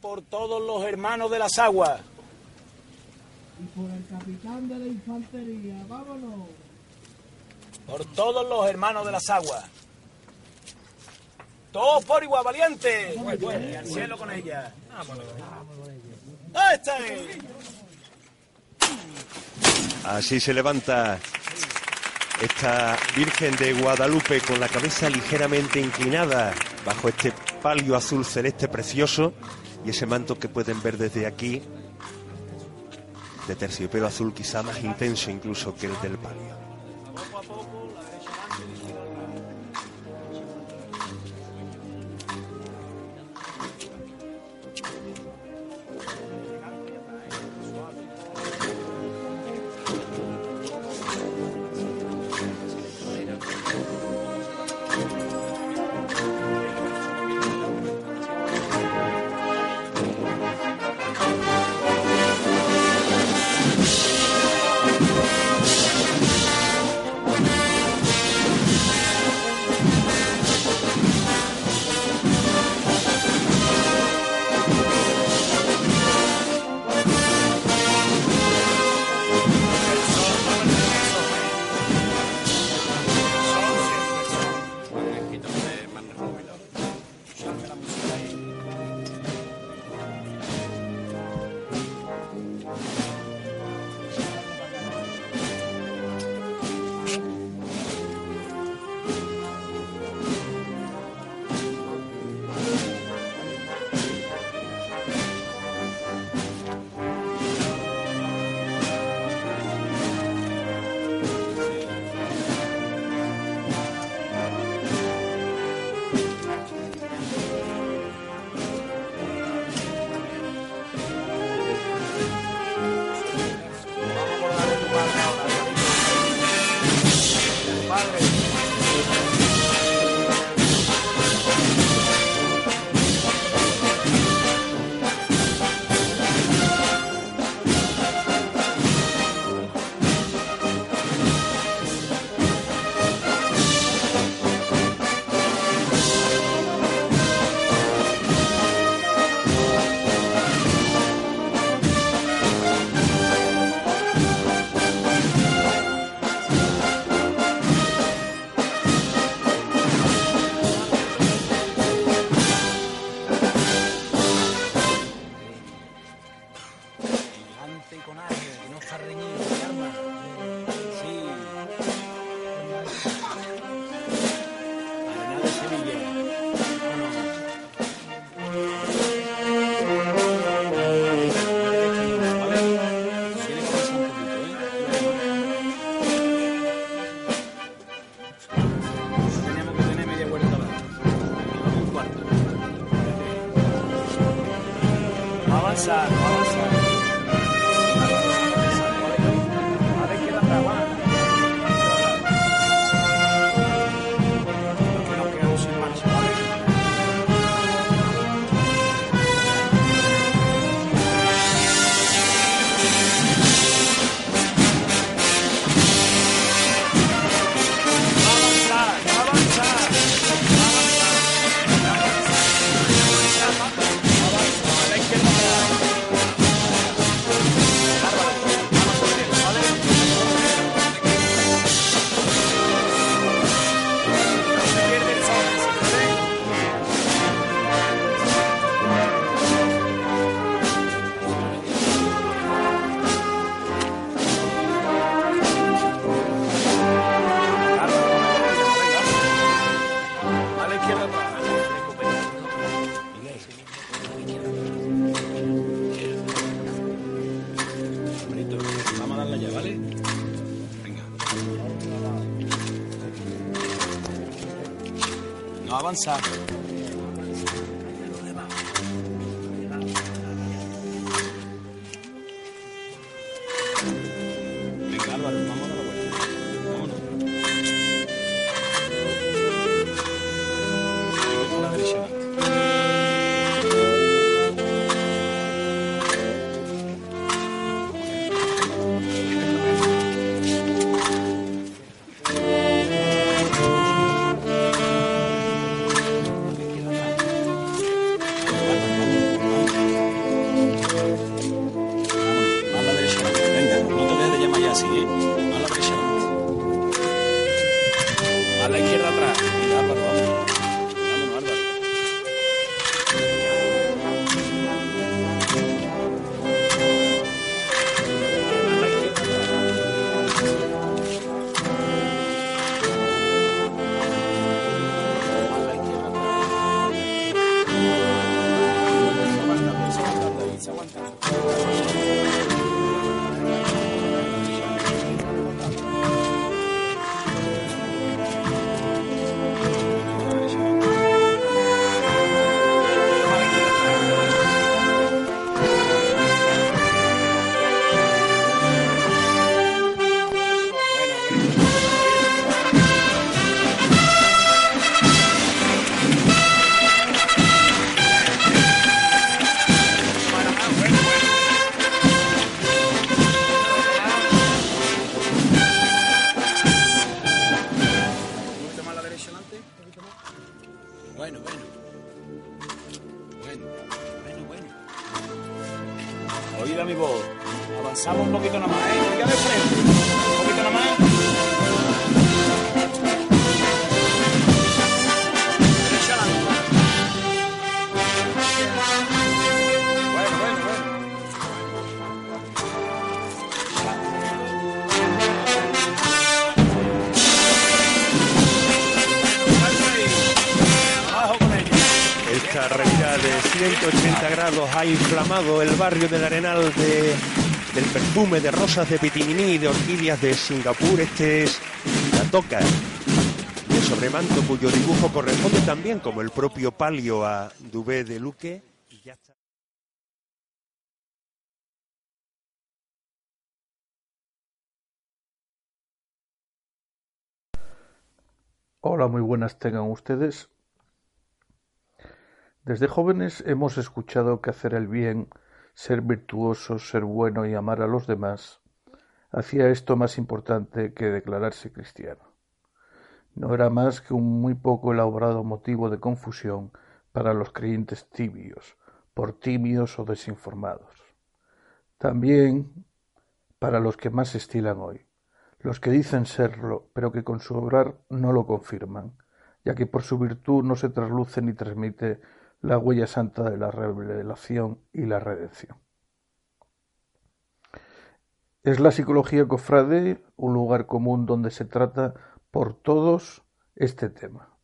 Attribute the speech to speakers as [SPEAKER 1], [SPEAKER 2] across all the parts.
[SPEAKER 1] por todos los hermanos de las aguas.
[SPEAKER 2] Y por el capitán de la infantería, vámonos.
[SPEAKER 1] Por todos los hermanos de las aguas. Todos por igual, valiente. Y al cielo con ella. ¡Este!
[SPEAKER 3] Así se levanta esta Virgen de Guadalupe con la cabeza ligeramente inclinada bajo este palio azul celeste precioso y ese manto que pueden ver desde aquí de terciopelo azul quizá más intenso incluso que el del palio.
[SPEAKER 1] No Esta revira de 180 grados ha inflamado el barrio del Arenal de, del perfume de rosas de pitiminí de orquídeas de Singapur. Este es la toca de sobremanto cuyo dibujo corresponde también como el propio palio a Dubé de Luque.
[SPEAKER 4] Hola, muy buenas tengan ustedes. Desde jóvenes hemos escuchado que hacer el bien, ser virtuoso, ser bueno y amar a los demás, hacía esto más importante que declararse cristiano. No era más que un muy poco elaborado motivo de confusión para los creyentes tibios, por tímidos o desinformados. También para los que más estilan hoy, los que dicen serlo, pero que con su obrar no lo confirman, ya que por su virtud no se trasluce ni transmite la huella santa de la revelación y la redención. Es la psicología cofrade un lugar común donde se trata por todos este tema.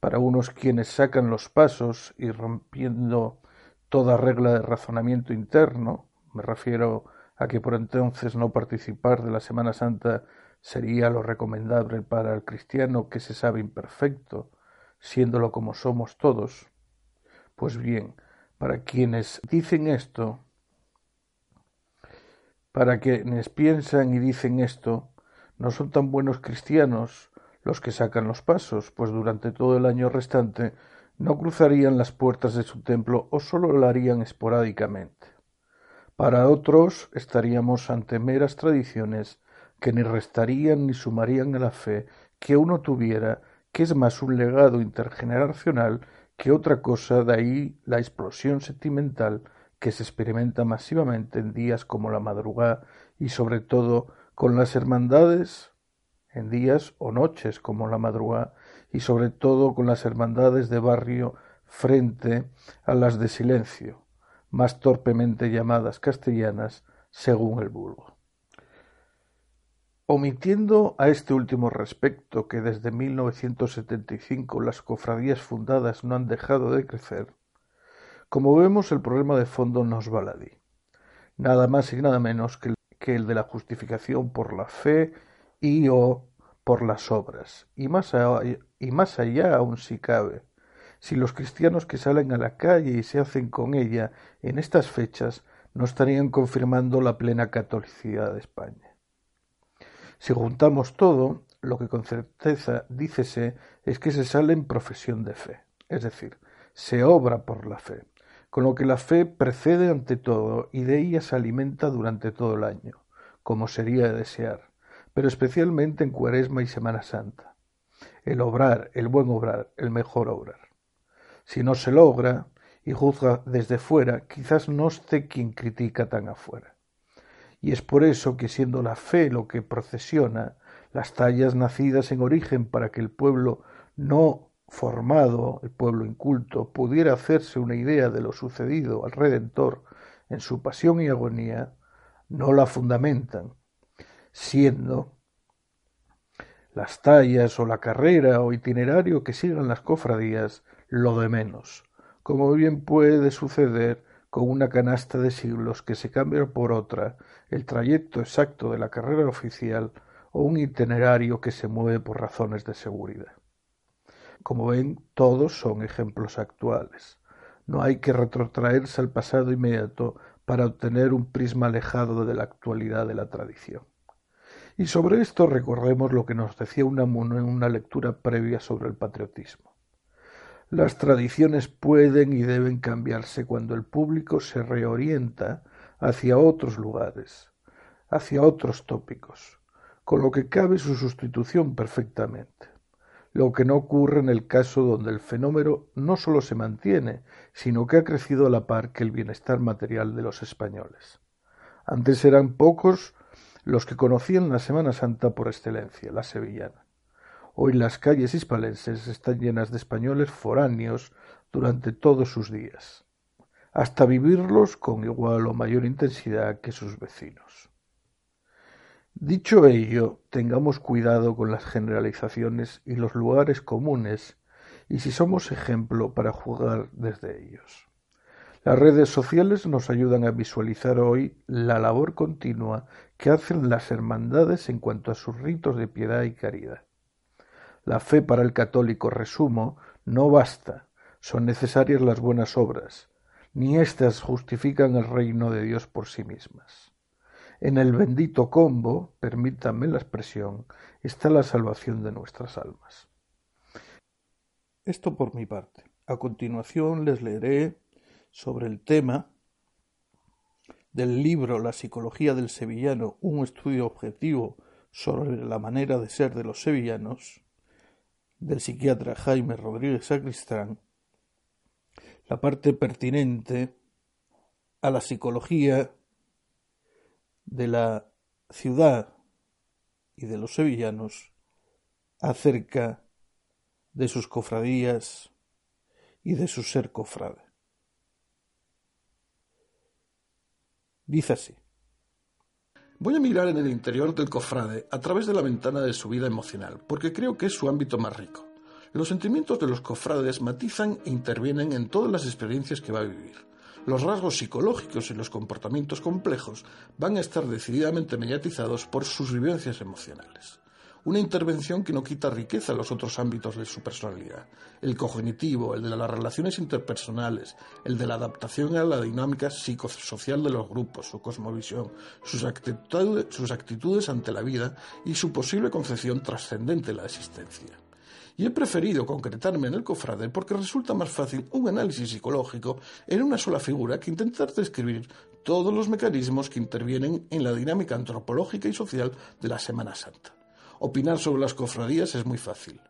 [SPEAKER 4] Para unos quienes sacan los pasos y rompiendo toda regla de razonamiento interno, me refiero a que por entonces no participar de la Semana Santa sería lo recomendable para el cristiano que se sabe imperfecto, siéndolo como somos todos. Pues bien, para quienes dicen esto, para quienes piensan y dicen esto, no son tan buenos cristianos los que sacan los pasos, pues durante todo el año restante no cruzarían las puertas de su templo o sólo lo harían esporádicamente. Para otros estaríamos ante meras tradiciones que ni restarían ni sumarían a la fe que uno tuviera, que es más un legado intergeneracional que otra cosa, de ahí la explosión sentimental que se experimenta masivamente en días como la madrugada y sobre todo con las hermandades en días o noches como la madrugada y sobre todo con las hermandades de barrio frente a las de silencio, más torpemente llamadas castellanas según el vulgo. Omitiendo a este último respecto que desde 1975 las cofradías fundadas no han dejado de crecer, como vemos el problema de fondo no es baladí, nada más y nada menos que el, de la justificación por la fe y o por las obras, y más, y más allá aún si cabe, si los cristianos que salen a la calle y se hacen con ella en estas fechas no estarían confirmando la plena catolicidad de España. Si juntamos todo, lo que con certeza dícese es que se sale en profesión de fe, es decir, se obra por la fe, con lo que la fe precede ante todo y de ella se alimenta durante todo el año, como sería de desear, pero especialmente en Cuaresma y Semana Santa. El obrar, el buen obrar, el mejor obrar. Si no se logra, y juzga desde fuera, quizás no esté quien critica tan afuera. Y es por eso que siendo la fe lo que procesiona, las tallas nacidas en origen para que el pueblo no formado, el pueblo inculto, pudiera hacerse una idea de lo sucedido al Redentor en su pasión y agonía, no la fundamentan, siendo las tallas o la carrera o itinerario que sigan las cofradías lo de menos, como bien puede suceder
[SPEAKER 5] una canasta de siglos que se cambia por otra, el trayecto exacto de la carrera oficial o un itinerario que se mueve por razones de seguridad. Como ven, todos son ejemplos actuales. No hay que retrotraerse al pasado inmediato para obtener un prisma alejado de la actualidad de la tradición. Y sobre esto recordemos lo que nos decía Unamuno en una lectura previa sobre el patriotismo. Las tradiciones pueden y deben cambiarse cuando el público se reorienta hacia otros lugares, hacia otros tópicos, con lo que cabe su sustitución perfectamente lo que no ocurre en el caso donde el fenómeno no solo se mantiene, sino que ha crecido a la par que el bienestar material de los españoles. Antes eran pocos los que conocían la Semana Santa por excelencia, la sevillana. Hoy las calles hispalenses están llenas de españoles foráneos durante todos sus días, hasta vivirlos con igual o mayor intensidad que sus vecinos. Dicho ello, tengamos cuidado con las generalizaciones y los lugares comunes y si somos ejemplo para jugar desde ellos. Las redes sociales nos ayudan a visualizar hoy la labor continua que hacen las hermandades en cuanto a sus ritos de piedad y caridad. La fe para el católico, resumo, no basta, son necesarias las buenas obras, ni éstas justifican el reino de Dios por sí mismas. En el bendito combo, permítanme la expresión, está la salvación de nuestras almas. Esto por mi parte. A continuación les leeré sobre el tema del libro La psicología del sevillano, un estudio objetivo sobre la manera de ser de los sevillanos, del psiquiatra Jaime Rodríguez Sacristán, la parte pertinente a la psicología de la ciudad y de los sevillanos acerca de sus cofradías y de su ser cofrade. Dice así.
[SPEAKER 4] Voy a mirar en el interior del cofrade a través de la ventana de su vida emocional, porque creo que es su ámbito más rico. Los sentimientos de los cofrades matizan e intervienen en todas las experiencias que va a vivir. Los rasgos psicológicos y los comportamientos complejos van a estar decididamente mediatizados por sus vivencias emocionales. Una intervención que no quita riqueza a los otros ámbitos de su personalidad, el cognitivo, el de las relaciones interpersonales, el de la adaptación a la dinámica psicosocial de los grupos, su cosmovisión, sus actitudes, sus actitudes ante la vida y su posible concepción trascendente de la existencia y he preferido concretarme en el cofrade porque resulta más fácil un análisis psicológico en una sola figura que intentar describir todos los mecanismos que intervienen en la dinámica antropológica y social de la Semana Santa. Opinar sobre las cofradías es muy fácil.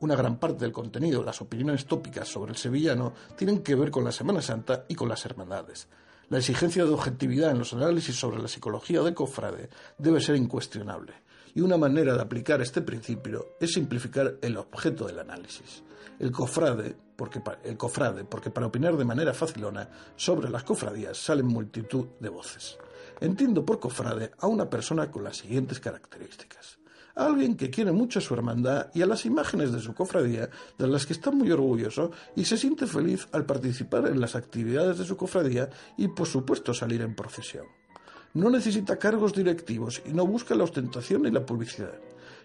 [SPEAKER 4] Una gran parte del contenido, las opiniones tópicas sobre el sevillano, tienen que ver con la Semana Santa y con las hermandades. La exigencia de objetividad en los análisis sobre la psicología del cofrade debe ser incuestionable y una manera de aplicar este principio es simplificar el objeto del análisis. El cofrade, porque, el cofrade, porque para opinar de manera facilona sobre las cofradías salen multitud de voces. Entiendo por cofrade a una persona con las siguientes características. Alguien que quiere mucho a su hermandad y a las imágenes de su cofradía, de las que está muy orgulloso y se siente feliz al participar en las actividades de su cofradía y por supuesto salir en procesión no necesita cargos directivos y no busca la ostentación ni la publicidad.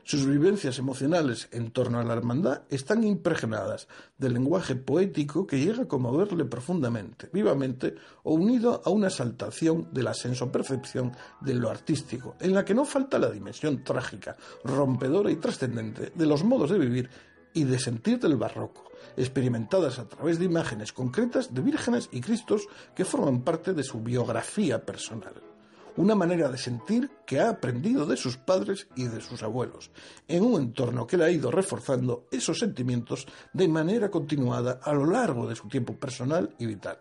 [SPEAKER 4] Sus vivencias emocionales en torno a la hermandad están impregnadas del lenguaje poético que llega a conmoverle profundamente, vivamente o unido a una exaltación de la senso-percepción de lo artístico, en la que no falta la dimensión trágica, rompedora y trascendente de los modos de vivir y de sentir del barroco, experimentadas a través de imágenes concretas de vírgenes y cristos que forman parte de su biografía personal una manera de sentir que ha aprendido de sus padres y de sus abuelos, en un entorno que le ha ido reforzando esos sentimientos de manera continuada a lo largo de su tiempo personal y vital.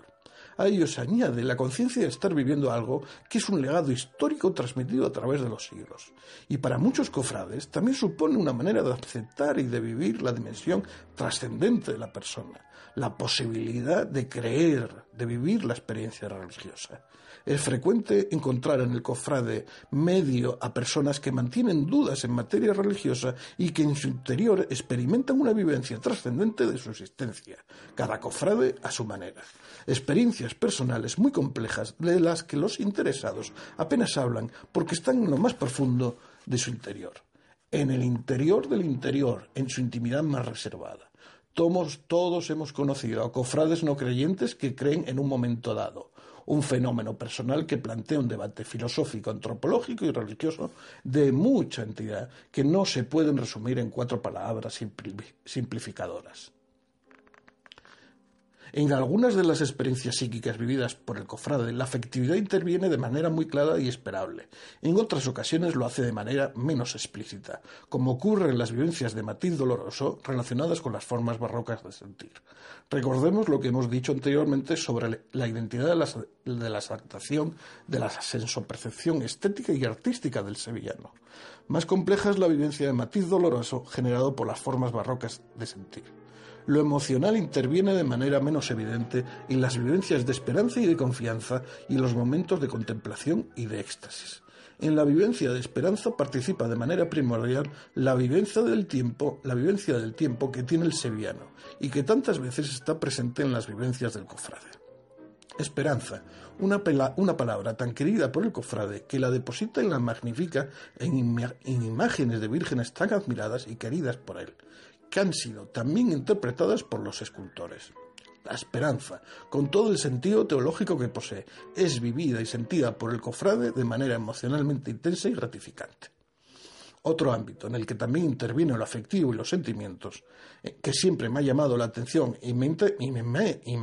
[SPEAKER 4] A ello se añade la conciencia de estar viviendo algo que es un legado histórico transmitido a través de los siglos. Y para muchos cofrades también supone una manera de aceptar y de vivir la dimensión trascendente de la persona, la posibilidad de creer, de vivir la experiencia religiosa. Es frecuente encontrar en el cofrade medio a personas que mantienen dudas en materia religiosa y que en su interior experimentan una vivencia trascendente de su existencia, cada cofrade a su manera. Personales muy complejas de las que los interesados apenas hablan porque están en lo más profundo de su interior, en el interior del interior, en su intimidad más reservada. Todos, todos hemos conocido a cofrades no creyentes que creen en un momento dado, un fenómeno personal que plantea un debate filosófico, antropológico y religioso de mucha entidad que no se pueden resumir en cuatro palabras simplificadoras. En algunas de las experiencias psíquicas vividas por el cofrade, la afectividad interviene de manera muy clara y esperable. En otras ocasiones lo hace de manera menos explícita, como ocurre en las vivencias de matiz doloroso relacionadas con las formas barrocas de sentir. Recordemos lo que hemos dicho anteriormente sobre la identidad de la, de la de la sensopercepción estética y artística del sevillano. Más compleja es la vivencia de matiz doloroso generado por las formas barrocas de sentir lo emocional interviene de manera menos evidente en las vivencias de esperanza y de confianza y en los momentos de contemplación y de éxtasis. En la vivencia de esperanza participa de manera primordial la vivencia del tiempo, la vivencia del tiempo que tiene el sevillano y que tantas veces está presente en las vivencias del cofrade. Esperanza, una, una, palabra tan querida por el cofrade que la deposita y la magnifica en imágenes de vírgenes tan admiradas y queridas por él, que han sido también interpretadas por los escultores. La esperanza, con todo el sentido teológico que posee, es vivida y sentida por el cofrade de manera emocionalmente intensa y gratificante. Otro ámbito en el que también interviene lo afectivo y los sentimientos, eh, que siempre me ha llamado la atención y me,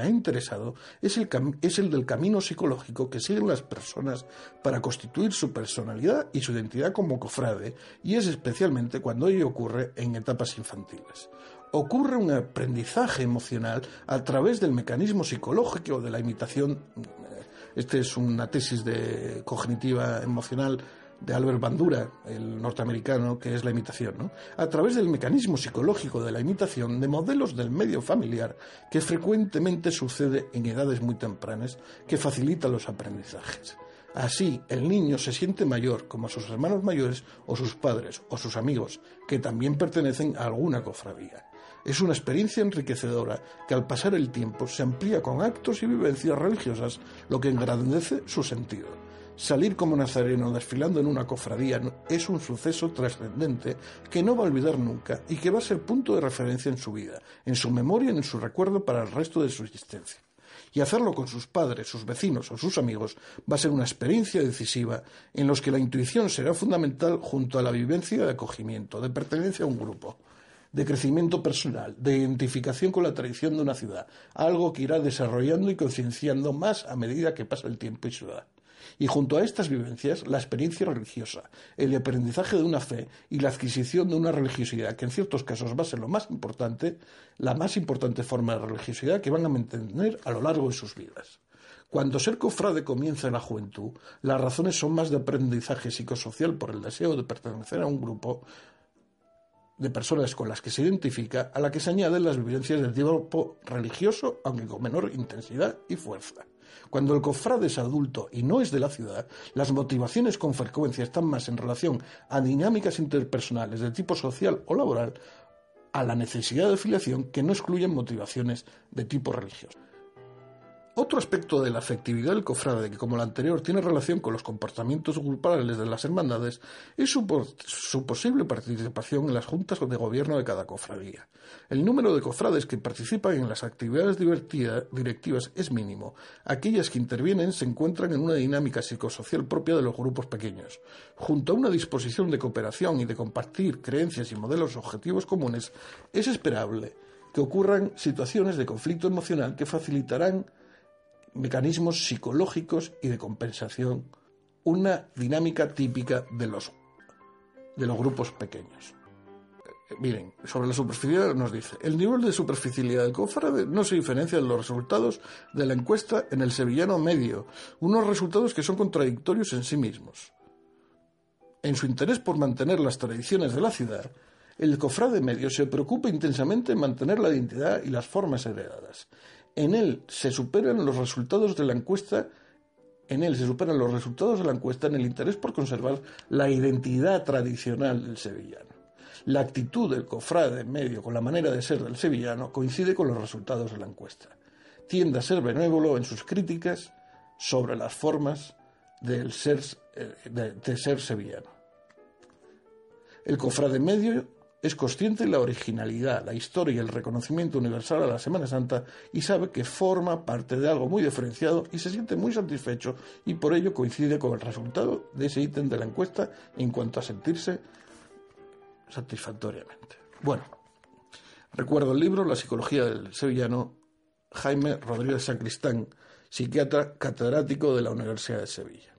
[SPEAKER 4] ha interesado, es el, es el del camino psicológico que siguen las personas para constituir su personalidad y su identidad como cofrade, y es especialmente cuando ello ocurre en etapas infantiles ocurre un aprendizaje emocional a través del mecanismo psicológico de la imitación. Eh, este es una tesis de cognitiva emocional de Albert Bandura, el norteamericano, que es la imitación, ¿no? a través del mecanismo psicológico de la imitación de modelos del medio familiar que frecuentemente sucede en edades muy tempranas que facilita los aprendizajes. Así, el niño se siente mayor como sus hermanos mayores o sus padres o sus amigos, que también pertenecen a alguna cofradía. Es una experiencia enriquecedora que al pasar el tiempo se amplía con actos y vivencias religiosas, lo que engrandece su sentido. Salir como nazareno desfilando en una cofradía es un suceso trascendente que no va a olvidar nunca y que va a ser punto de referencia en su vida, en su memoria y en su recuerdo para el resto de su existencia. Y hacerlo con sus padres, sus vecinos o sus amigos va a ser una experiencia decisiva en los que la intuición será fundamental junto a la vivencia de acogimiento, de pertenencia a un grupo de crecimiento personal, de identificación con la tradición de una ciudad, algo que irá desarrollando y concienciando más a medida que pasa el tiempo y su edad. Y junto a estas vivencias, la experiencia religiosa, el aprendizaje de una fe y la adquisición de una religiosidad que en ciertos casos va a ser lo más importante, la más importante forma de religiosidad que van a mantener a lo largo de sus vidas. Cuando ser cofrade comienza en la juventud, las razones son más de aprendizaje psicosocial por el deseo de pertenecer a un grupo de personas con las que se identifica, a la que se añaden las vivencias del tipo religioso, aunque con menor intensidad y fuerza. Cuando el cofrade es adulto y no es de la ciudad, las motivaciones con frecuencia están más en relación a dinámicas interpersonales de tipo social o laboral, a la necesidad de afiliación que no excluyen motivaciones de tipo religioso. Otro aspecto de la afectividad del cofrade, que como el anterior tiene relación con los comportamientos grupales de las hermandades, es su, posible participación en las juntas de gobierno de cada cofradía. El número de cofrades que participan en las actividades directivas es mínimo. Aquellas que intervienen se encuentran en una dinámica psicosocial propia de los grupos pequeños. Junto a una disposición de cooperación y de compartir creencias y modelos objetivos comunes, es esperable que ocurran situaciones de conflicto emocional que facilitarán mecanismos psicológicos y de compensación, una dinámica típica de los, de los grupos pequeños. Eh, miren, sobre la superficialidad nos dice, el nivel de superficialidad del cofrade no se diferencia de los resultados de la encuesta en el sevillano medio, unos resultados que son contradictorios en sí mismos. En su interés por mantener las tradiciones de la ciudad, el cofrade medio se preocupa intensamente en mantener la identidad y las formas heredadas. En él se superan los resultados de la encuesta en él se superan los resultados de la encuesta en el interés por conservar la identidad tradicional del sevillano. La actitud del cofrade medio con la manera de ser del sevillano coincide con los resultados de la encuesta. Tiende a ser benévolo en sus críticas sobre las formas eh, de ser sevillano. El cofrade medio es consciente de la originalidad, la historia y el reconocimiento universal a la Semana Santa y sabe que forma parte de algo muy diferenciado y se siente muy satisfecho y por ello coincide con el resultado de ese ítem de la encuesta en cuanto a sentirse satisfactoriamente. Bueno, recuerdo el libro La psicología del sevillano Jaime Rodríguez Sacristán, psiquiatra catedrático de la Universidad de Sevilla.